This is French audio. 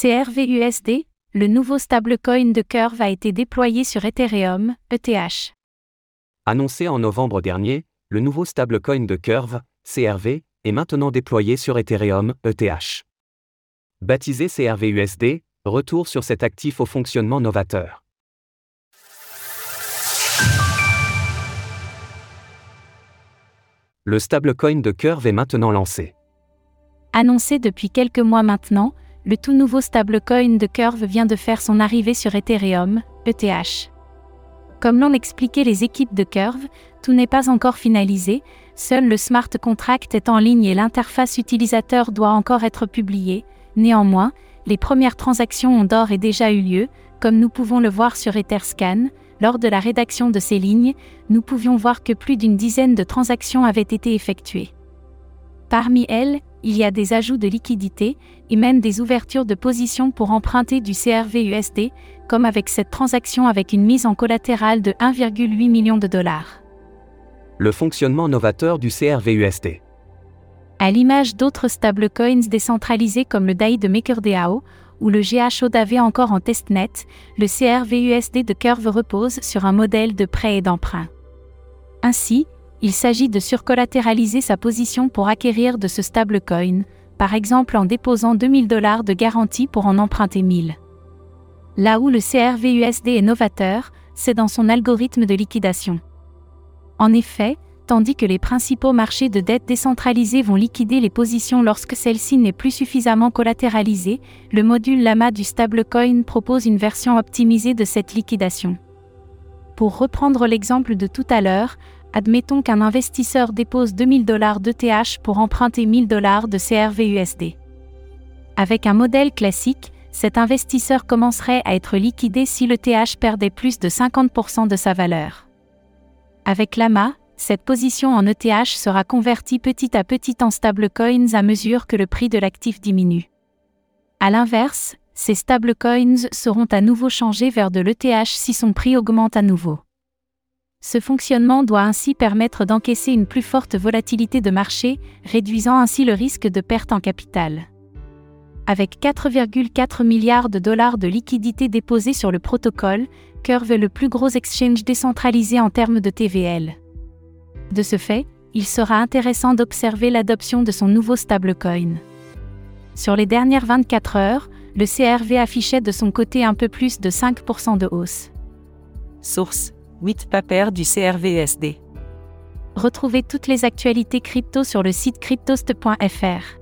CRVUSD, le nouveau stablecoin de Curve a été déployé sur Ethereum, ETH. Annoncé en novembre dernier, le nouveau stablecoin de Curve, CRV, est maintenant déployé sur Ethereum, ETH. Baptisé CRVUSD, retour sur cet actif au fonctionnement novateur. Le stablecoin de Curve est maintenant lancé. Annoncé depuis quelques mois maintenant, le tout nouveau stablecoin de Curve vient de faire son arrivée sur Ethereum, ETH. Comme l'ont expliqué les équipes de Curve, tout n'est pas encore finalisé, seul le smart contract est en ligne et l'interface utilisateur doit encore être publiée. Néanmoins, les premières transactions ont d'ores et déjà eu lieu, comme nous pouvons le voir sur Etherscan. Lors de la rédaction de ces lignes, nous pouvions voir que plus d'une dizaine de transactions avaient été effectuées. Parmi elles, il y a des ajouts de liquidités et même des ouvertures de position pour emprunter du CRV-USD, comme avec cette transaction avec une mise en collatéral de 1,8 million de dollars. Le fonctionnement novateur du CRV-USD. À l'image d'autres stablecoins décentralisés comme le DAI de MakerDAO ou le GHODAV encore en testnet, le CRV-USD de Curve repose sur un modèle de prêt et d'emprunt. Ainsi, il s'agit de surcollatéraliser sa position pour acquérir de ce stablecoin, par exemple en déposant 2000 dollars de garantie pour en emprunter 1000. Là où le CRVUSD est novateur, c'est dans son algorithme de liquidation. En effet, tandis que les principaux marchés de dette décentralisés vont liquider les positions lorsque celle-ci n'est plus suffisamment collatéralisée, le module Lama du stablecoin propose une version optimisée de cette liquidation. Pour reprendre l'exemple de tout à l'heure, admettons qu'un investisseur dépose 2000 dollars d'ETH pour emprunter 1000 dollars de CRVUSD. Avec un modèle classique, cet investisseur commencerait à être liquidé si l'ETH perdait plus de 50% de sa valeur. Avec l'AMA, cette position en ETH sera convertie petit à petit en stablecoins à mesure que le prix de l'actif diminue. A l'inverse, ces stablecoins seront à nouveau changés vers de l'ETH si son prix augmente à nouveau. Ce fonctionnement doit ainsi permettre d'encaisser une plus forte volatilité de marché, réduisant ainsi le risque de perte en capital. Avec 4,4 milliards de dollars de liquidités déposées sur le protocole, Curve est le plus gros exchange décentralisé en termes de TVL. De ce fait, il sera intéressant d'observer l'adoption de son nouveau stablecoin. Sur les dernières 24 heures, le CRV affichait de son côté un peu plus de 5% de hausse. Source 8 papers du CRVSD. Retrouvez toutes les actualités crypto sur le site cryptost.fr.